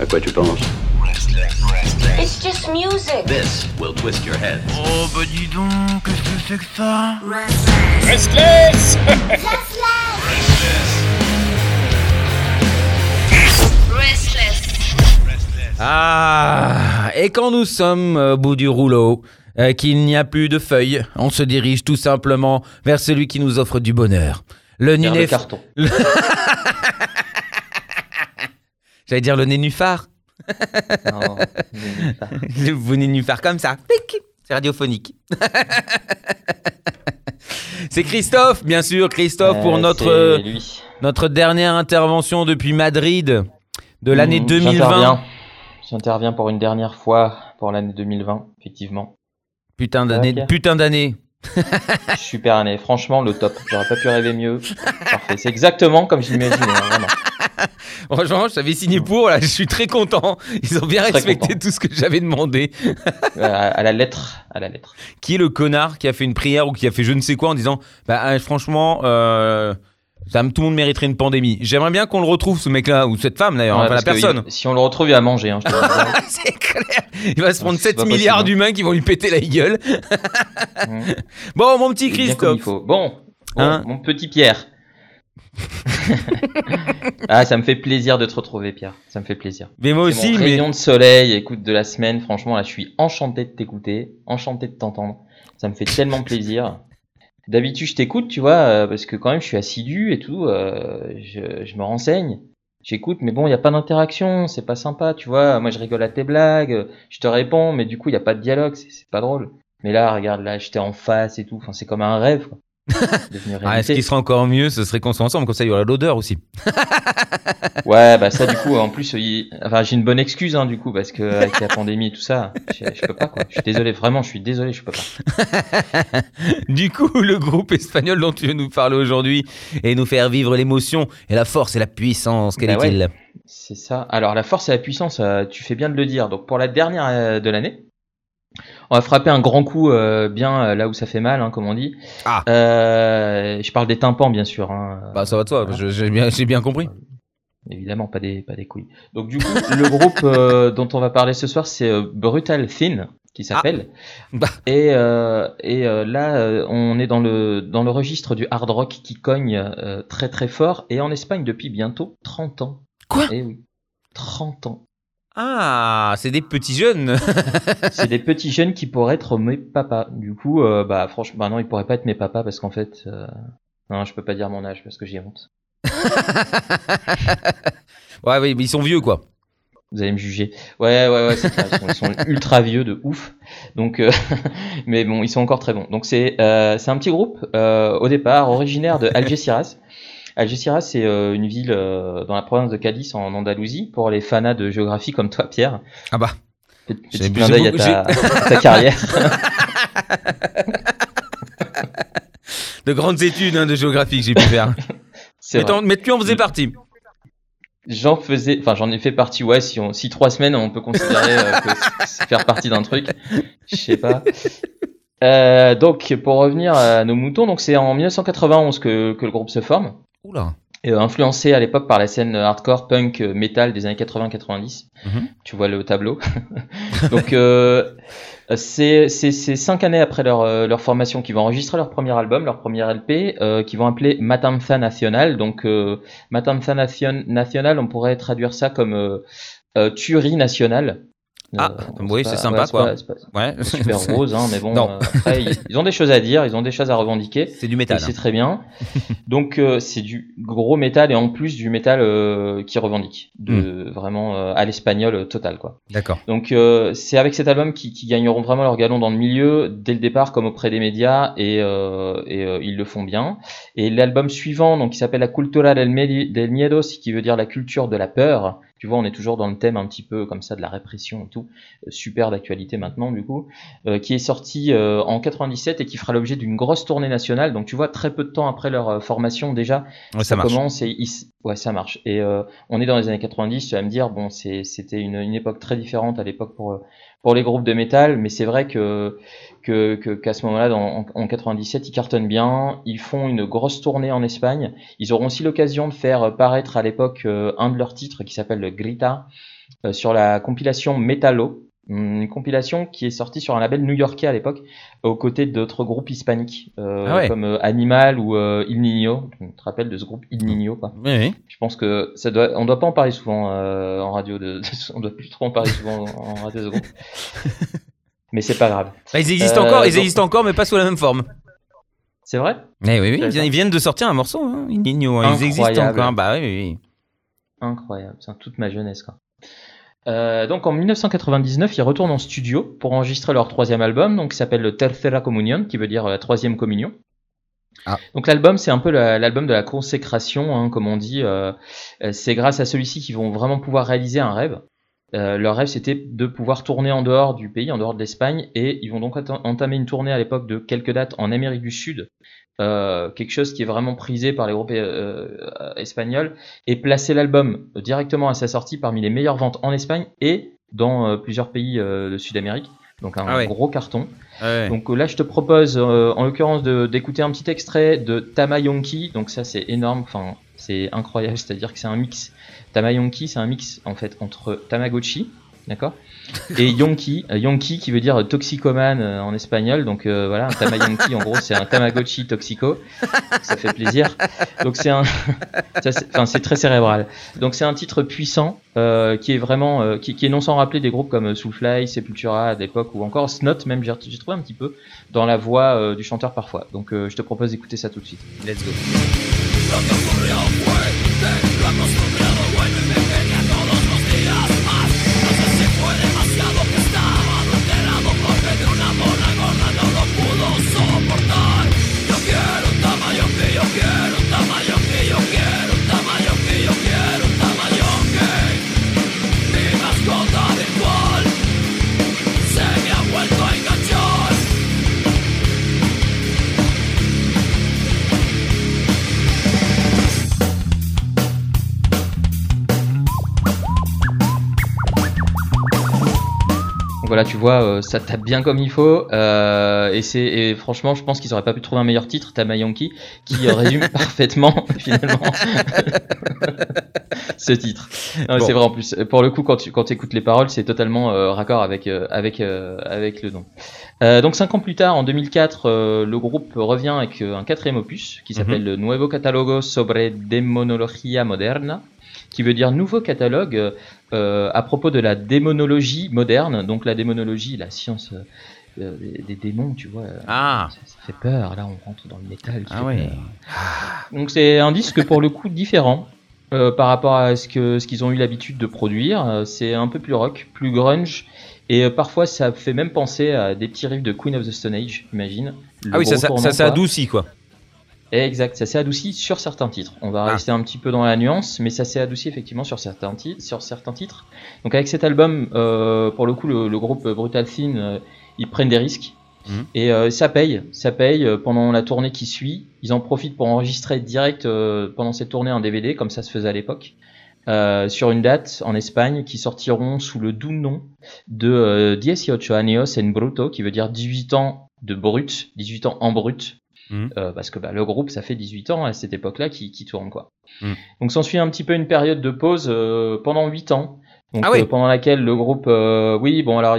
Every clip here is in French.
À quoi tu penses It's just music. This will twist your head. Oh bah dis donc, qu'est-ce que c'est que ça Restless Restless. Ah, et quand nous sommes au bout du rouleau, euh, qu'il n'y a plus de feuilles, on se dirige tout simplement vers celui qui nous offre du bonheur. Le Vers le carton. J'allais dire le nénuphar. Non. Vous nénuphar comme ça. C'est radiophonique. C'est Christophe, bien sûr, Christophe, pour Euh, notre, lui. notre dernière intervention depuis Madrid de l'année Mhm, 2020. J'interviens. J'interviens pour une dernière fois pour l'année 2020, effectivement. Putain d'année, putain d'année. Super année, franchement le top. J'aurais pas pu rêver mieux. Parfait, c'est exactement comme je l'imaginais, hein, vraiment. Franchement, j'avais signé pour, là, je suis très content. Ils ont bien Très respecté content. tout ce que j'avais demandé. Euh, À, à la lettre, à la lettre. Qui est le connard qui a fait une prière ou qui a fait je ne sais quoi en disant Bah, euh, franchement, euh, ça, tout le monde mériterait une pandémie. J'aimerais bien qu'on le retrouve, ce mec-là, ou cette femme d'ailleurs, Ouais, enfin la personne. il- si on le retrouve, il va manger. Hein. C'est clair. Il va se prendre C'est 7 pas milliards possible, d'humains qui vont lui péter la gueule. Bon, mon petit Christophe. Bon, bon, Hein mon petit Pierre. ah, ça me fait plaisir de te retrouver, Pierre. Ça me fait plaisir. Mais moi aussi, mon mais. rayon de soleil, écoute de la semaine. Franchement, là, je suis enchanté de t'écouter, enchanté de t'entendre. Ça me fait tellement plaisir. D'habitude, je t'écoute, tu vois, euh, parce que quand même, je suis assidu et tout. euh, je, je me renseigne, j'écoute, mais bon, il n'y a pas d'interaction, c'est pas sympa, tu vois. Moi, je rigole à tes blagues, je te réponds, mais du coup, il n'y a pas de dialogue, c'est c'est pas drôle. Mais là, regarde, là, j'étais en face et tout. Enfin, c'est comme un rêve, quoi. Ah, ce qui serait encore mieux, ce serait qu'on soit ensemble, comme ça il y aurait l'odeur aussi. Ouais, bah ça du coup, en plus, il- enfin, j'ai une bonne excuse hein, du coup parce que avec la pandémie et tout ça, je, je peux pas quoi. Je suis désolé, vraiment, je suis désolé, je peux pas. Du coup, le groupe espagnol dont tu veux nous parler aujourd'hui et nous faire vivre l'émotion et la force et la puissance, quel Bah est-il C'est ça. Alors la force et la puissance, euh, tu fais bien de le dire. Donc pour la dernière euh, de l'année, on va frapper un grand coup euh, bien euh, là où ça fait mal, hein, comme on dit. Ah. Euh, je parle des tympans bien sûr. Hein. Bah ça va de soi, Voilà. j'ai bien, compris. Évidemment, pas des, pas des couilles. Donc du coup, le groupe euh, dont on va parler ce soir, c'est Brutal Thin, qui s'appelle. Bah. Et, et là, on est dans le, dans le registre du hard rock qui cogne très très fort, et en Espagne depuis bientôt 30 ans. Quoi? Eh oui, 30 ans. Ah, c'est des petits jeunes. C'est des petits jeunes qui pourraient être mes papas. Du coup, euh, bah franchement, bah non, ils pourraient pas être mes papas parce qu'en fait, euh, non, je peux pas dire mon âge parce que j'ai honte. ouais, oui, mais ils sont vieux quoi. Vous allez me juger. Ouais, ouais, ouais, c'est clair. Ils sont, ils sont ultra vieux de ouf. Donc, euh, mais bon, ils sont encore très bons. Donc c'est euh, c'est un petit groupe au départ originaire de Algeciras. Algeciras, c'est euh, une ville euh, dans la province de Cadiz en Andalousie pour les fanas de géographie comme toi, Pierre. Ah bah. Petit, clin d'œil à ta, ta carrière. De grandes études hein, de géographie que j'ai pu faire. Mais, mais tu en faisais partie. J'en faisais, enfin j'en ai fait partie. Ouais, si on, si trois semaines, on peut considérer euh, que c'est faire partie d'un truc. Je sais pas. Euh, donc pour revenir à nos moutons, donc c'est en 1991 que, que le groupe se forme, Oula. euh, influencé à l'époque par la scène hardcore punk euh, metal des années 80-90. Mhm. Tu vois le tableau. donc euh, c'est cinq années après leur leur formation qu'ils vont enregistrer leur premier album, leur premier LP, euh, qu'ils vont appeler Matanza Nacional. Donc euh, Matanza Nacional, on pourrait traduire ça comme tuerie nationale. Ah, Euh, oui, c'est sympa, quoi. pas- pas- Ouais. super rose, hein, mais bon, euh, après, ils, ils ont des choses à dire, ils ont des choses à revendiquer. C'est du métal. c'est très bien. Donc euh, c'est du gros métal et en plus du métal qui revendique, de Hmm. vraiment à l'espagnol total quoi. D'accord. Donc c'est avec cet album qui, qui gagneront vraiment leur galon dans le milieu dès le départ comme auprès des médias et, et ils le font bien. Et l'album suivant donc qui s'appelle La Cultura del, Medi- del Miedo, qui veut dire la culture de la peur. Tu vois, on est toujours dans le thème un petit peu comme ça de la répression et tout, Euh, super d'actualité maintenant du coup, euh, qui est sorti euh, en 97 et qui fera l'objet d'une grosse tournée nationale. Donc tu vois, très peu de temps après leur euh, formation déjà, Ouais, ça marche. commence et ils ouais ça marche et euh, on est dans les années 90 tu vas me dire bon c'était une, une époque très différente à l'époque pour pour les groupes de métal mais c'est vrai que que qu'à ce moment-là en, en 97 ils cartonnent bien ils font une grosse tournée en Espagne ils auront aussi l'occasion de faire paraître à l'époque euh, un de leurs titres qui s'appelle Grita euh, sur la compilation Metallo, une compilation qui est sortie sur un label new-yorkais à l'époque, aux côtés d'autres groupes hispaniques, euh, Ah ouais. comme euh, Animal ou euh, Il Niño. Tu te rappelles de ce groupe Il Niño, quoi? Oui, oui. Je pense que ça doit, on doit pas en parler souvent euh, en radio, de, on doit plus trop en parler souvent en radio de ce groupe. Mais c'est pas grave. Bah, ils existent Euh, encore, ils donc- existent encore, mais pas sous la même forme. C'est vrai? Eh oui, oui, ils viennent, ils viennent de sortir un morceau, hein, hein, Ils existent encore. Bah oui, oui, oui. Incroyable, c'est toute ma jeunesse quoi. Euh, donc en 1999, ils retournent en studio pour enregistrer leur troisième album, donc qui s'appelle le Tercera Comunión, qui veut dire euh, la troisième communion. Ah. Donc l'album, c'est un peu la- l'album de la consécration, hein, comme on dit. euh, euh, c'est grâce à celui-ci qu'ils vont vraiment pouvoir réaliser un rêve. Euh, leur rêve, c'était de pouvoir tourner en dehors du pays, en dehors de l'Espagne, et ils vont donc ent- entamer une tournée à l'époque de quelques dates en Amérique du Sud, euh, quelque chose qui est vraiment prisé par les groupes euh, euh, espagnols, et placer l'album directement à sa sortie parmi les meilleures ventes en Espagne et dans euh, plusieurs pays euh, de Sud-Amérique. Donc un Ah ouais. gros carton. Ouais. Donc là, je te propose, euh, en l'occurrence, d'écouter un petit extrait de Tamayonki. Donc ça, c'est énorme. Enfin, c'est incroyable. C'est-à-dire que c'est un mix. Tamayonki, c'est un mix en fait entre Tamagotchi, d'accord, et Yonki. Euh, Yonki qui veut dire toxicomane euh, en espagnol. Donc euh, voilà, un Tamayonki, en gros, c'est un Tamagotchi toxico. Ça fait plaisir. Donc c'est un, enfin c'est très cérébral. Donc c'est un titre puissant qui est vraiment, qui, qui est non sans rappeler des groupes comme Soulfly, Sepultura à l'époque ou encore Snot même. J'ai trouvé un petit peu dans la voix du chanteur parfois. Donc je te propose d'écouter ça tout de suite. Let's go. Lo que ocurrió fue de la costumbre. Tu vois, euh, ça tape bien comme il faut. euh, et c'est et franchement, je pense qu'ils auraient pas pu trouver un meilleur titre, Tamayanki, qui résume parfaitement finalement ce titre. Bon. C'est vrai en plus. Pour le coup, quand tu quand écoutes les paroles, c'est totalement euh, raccord avec avec avec le nom. Euh, donc cinq ans plus tard, en 2004, euh, le groupe revient avec un quatrième opus qui s'appelle le Nuevo Catalogo sobre Demonología Moderna, qui veut dire nouveau catalogue euh, à propos de la démonologie moderne. Donc la démonologie, la science euh, des, des démons, tu vois. euh, Ah, ça, ça fait peur. Là, on rentre dans le métal. qui ah fait ouais. peur. Donc c'est un disque pour le coup différent euh, par rapport à ce que ce qu'ils ont eu l'habitude de produire. C'est un peu plus rock, plus grunge. Et parfois, ça fait même penser à des petits riffs de Queen of the Stone Age, imagine. Ah oui, ça, ça, ça s'est quoi. Exact, ça s'est adouci sur certains titres. On va Ah. rester un petit peu dans la nuance, mais ça s'est adouci effectivement sur certains titres. Sur certains titres. Donc avec cet album, euh, pour le coup, le, le groupe Brutal Thin, euh, ils prennent des risques. Mhm. Et euh, ça paye, ça paye euh, pendant la tournée qui suit. Ils en profitent pour enregistrer direct euh, pendant cette tournée un DVD, comme ça se faisait à l'époque, euh, sur une date en Espagne qui sortiront sous le doux nom de euh, 18 años en bruto, qui veut dire 18 ans de brut, 18 ans en brut. Mhm. Euh, parce que bah, le groupe, ça fait 18 ans à cette époque-là qui, qui tourne quoi. Mhm. Donc s'ensuit un petit peu une période de pause euh, pendant 8 ans. Donc, Ah oui. euh, pendant laquelle le groupe, euh, oui, bon alors,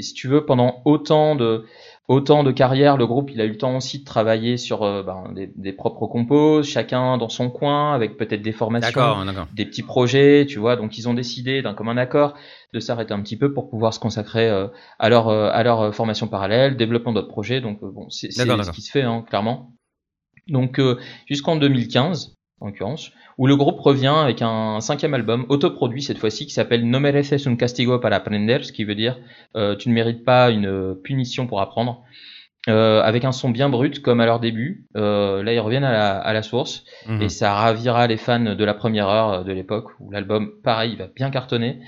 si tu veux, pendant autant de autant de carrière, le groupe, il a eu le temps aussi de travailler sur euh, ben, des, des propres compos, chacun dans son coin, avec peut-être des formations des petits projets, tu vois. Donc ils ont décidé d'un commun accord de s'arrêter un petit peu pour pouvoir se consacrer euh, à leur euh, à leur formation parallèle, développement d'autres projets. Donc bon, c'est ce qui se fait hein, clairement. Donc euh, jusqu'en 2015 en l'occurrence, où le groupe revient avec un cinquième album autoproduit cette fois-ci qui s'appelle No mereces un castigo para aprender, ce qui veut dire euh, tu ne mérites pas une punition pour apprendre. Euh, avec un son bien brut comme à leur début. Euh, là, ils reviennent à la, à la source Mhm. et ça ravira les fans de la première heure euh, de l'époque où l'album, pareil, il va bien cartonner.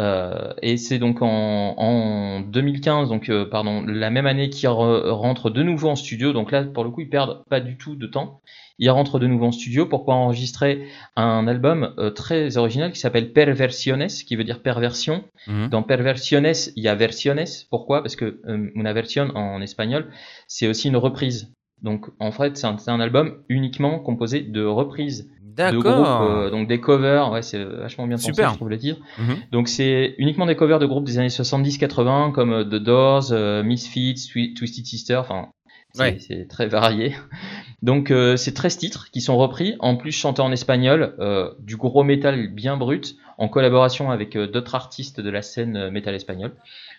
Euh, et c'est donc en, en 2015, donc euh, pardon, la même année qu'ils re- rentrent de nouveau en studio. Donc là, pour le coup, ils perdent pas du tout de temps. Ils rentrent de nouveau en studio pour pouvoir enregistrer un album euh, très original qui s'appelle Perversiones, qui veut dire perversion. Mhm. Dans Perversiones, il y a versiones. Pourquoi? Parce que una versión en espagnol, c'est aussi une reprise. Donc en fait, c'est un, c'est un album uniquement composé de reprises de D'accord. euh, donc des covers, ouais, c'est vachement bien pensé, Super. je trouve le titre. Mhm. Donc c'est uniquement des covers de groupes des années 70-80 comme euh, The Doors, euh, Misfits, Twi- Twisted Sister, enfin c'est Ouais. très varié. Donc euh, c'est 13 titres qui sont repris, en plus chantés en espagnol, euh, du gros métal bien brut, en collaboration avec euh, d'autres artistes de la scène métal espagnole.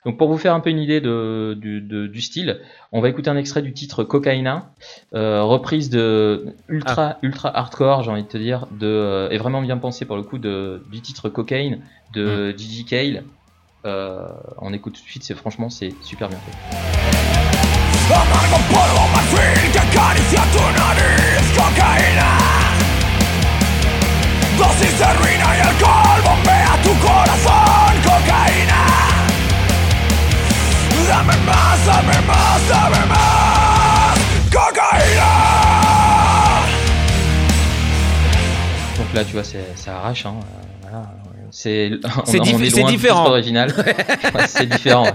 Donc pour vous faire un peu une idée de, du, de- du style, on va écouter un extrait du titre Cocaïna, reprise de ultra ultra hardcore, j'ai envie de te dire, de et vraiment bien pensé pour le coup de du titre Cocaine de Gigi Cale. Euh, on écoute tout de suite, c'est franchement c'est super bien fait. Amargo polvo marfil que acaricia tu nariz Cocaína Dosis de ruina y alcohol bombea tu corazón Cocaína Dame más, dame más, dame más Cocaína Donc là tu vois c'est ça arrache hein. voilà. C'est diff- différent. titre original. C'est différent.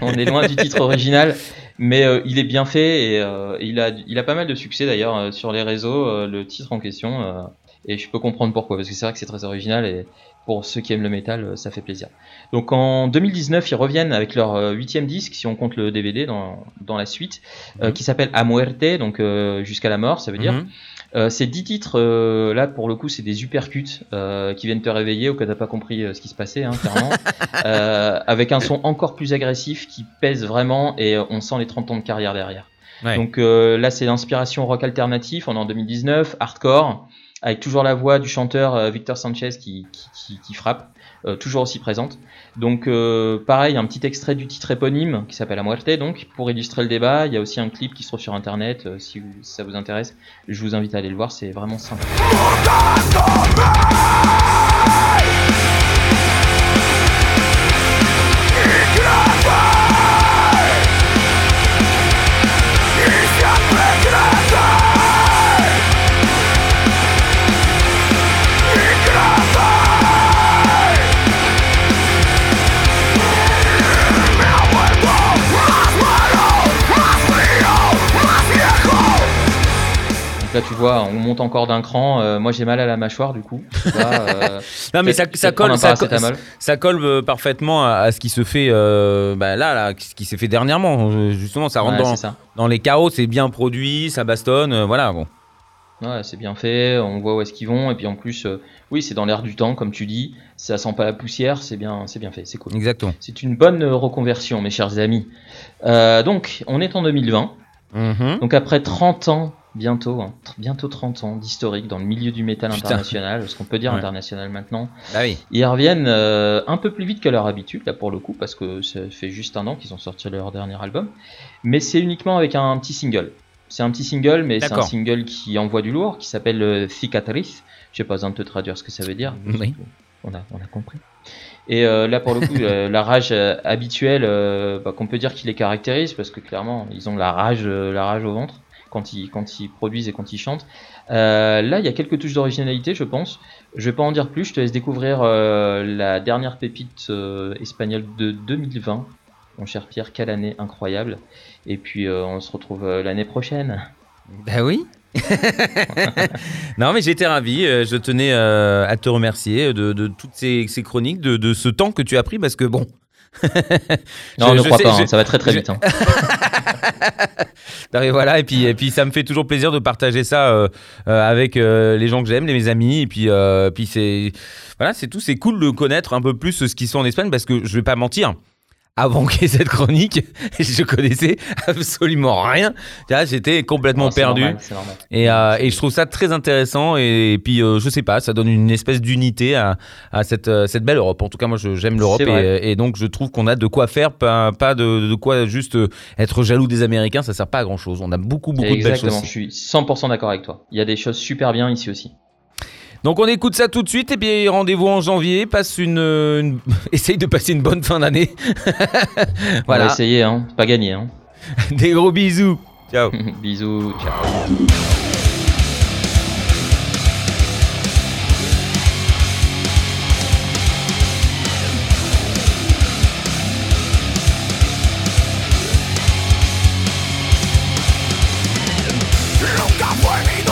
On est loin du titre original, mais euh, il est bien fait et euh, il a il a pas mal de succès d'ailleurs euh, sur les réseaux euh, le titre en question euh, et je peux comprendre pourquoi parce que c'est vrai que c'est très original et pour ceux qui aiment le métal euh, ça fait plaisir. Donc en 2019 ils reviennent avec leur huitième disque si on compte le DVD dans dans la suite euh, Mhm. qui s'appelle A Muerte donc euh, jusqu'à la mort ça veut dire. Mhm. Euh, ces 10 titres, euh, là pour le coup, c'est des uppercuts euh, qui viennent te réveiller au cas t'as pas compris euh, ce qui se passait, hein, clairement. Euh, avec un son encore plus agressif qui pèse vraiment et on sent les 30 ans de carrière derrière. Ouais. Donc euh, là, c'est l'inspiration rock alternatif, on est en 2019, hardcore, avec toujours la voix du chanteur euh, Victor Sanchez qui, qui, qui- qui frappe, euh, toujours aussi présente. Donc euh, pareil, un petit extrait du titre éponyme qui s'appelle La Muerte, donc pour illustrer le débat, il y a aussi un clip qui se trouve sur internet, euh, si, si ça vous intéresse, je vous invite à aller le voir, c'est vraiment sympa. Vois, on monte encore d'un cran, euh, moi j'ai mal à la mâchoire du coup. Là, euh, Non mais ça, colle, ça, colle euh, parfaitement à, à ce qui se fait bah, là, là, ce qui s'est fait dernièrement. Justement, ça rentre Ouais, dans, les carreaux, c'est bien produit, ça bastonne, voilà. Bon. Ouais, c'est bien fait, on voit où est-ce qu'ils vont, et puis en plus, euh, oui, c'est dans l'air du temps, comme tu dis, ça sent pas la poussière, c'est bien, c'est bien fait, c'est cool. Exactement. C'est une bonne reconversion, mes chers amis. Euh, donc, on est en 2020, Mhm. donc après 30 ans, bientôt, hein, bientôt 30 ans d'historique dans le milieu du métal Putain. international, ce qu'on peut dire Ouais. international maintenant, Bah oui. ils reviennent euh, un peu plus vite que leur habitude, là pour le coup, parce que ça fait juste un an qu'ils ont sorti leur dernier album. Mais c'est uniquement avec un petit single. C'est un petit single, mais c'est un single qui envoie du lourd, qui s'appelle euh, Cicatrice. Je sais pas besoin de te traduire ce que ça veut dire. Oui. On a, on a compris. Et euh, là, pour le coup, euh, la rage euh, habituelle, euh, bah, qu'on peut dire qui les caractérise, parce que clairement, ils ont la rage, euh, la rage au ventre quand ils, produisent et quand ils chantent. Euh, là, il y a quelques touches d'originalité, je pense. Je vais pas en dire plus, je te laisse découvrir euh, la dernière pépite euh, espagnole de 2020. Mon cher Pierre, quelle année incroyable. Et puis, on se retrouve l'année prochaine. Bah oui. non mais j'étais ravi, je tenais à te remercier de, toutes ces, ces chroniques, de, de ce temps que tu as pris parce que bon. Non, Je- ne je crois sais- pas, hein, ça va très très je- vite. hein. Non, mais voilà et puis et puis ça me fait toujours plaisir de partager ça euh, euh, avec euh, les gens que j'aime, les mes amis et puis puis c'est voilà c'est tout c'est cool de connaître un peu plus ce qui se fait en Espagne parce que je vais pas mentir. Avant qu'il y ait cette chronique, je connaissais absolument rien. J'étais complètement c'est perdu. normal, c'est normal. Et, euh, et je trouve ça très intéressant et, puis euh, je sais pas, ça donne une espèce d'unité à, à cette, euh, cette belle Europe. En tout cas, moi j'aime l'Europe et, et donc je trouve qu'on a de quoi faire, pas, pas de, de quoi juste euh, être jaloux des Américains, ça sert pas à grand chose. On a beaucoup beaucoup de belles Exactement, choses. je suis 100% d'accord avec toi. Il y a des choses super bien ici aussi. Donc on écoute ça tout de suite et puis rendez-vous en janvier. Passe une, euh, une- essaye de passer une bonne fin d'année. On va voilà, essayer, hein. c'est pas gagné. Hein. des gros bisous. Ciao. Bisous, ciao. Nunca fue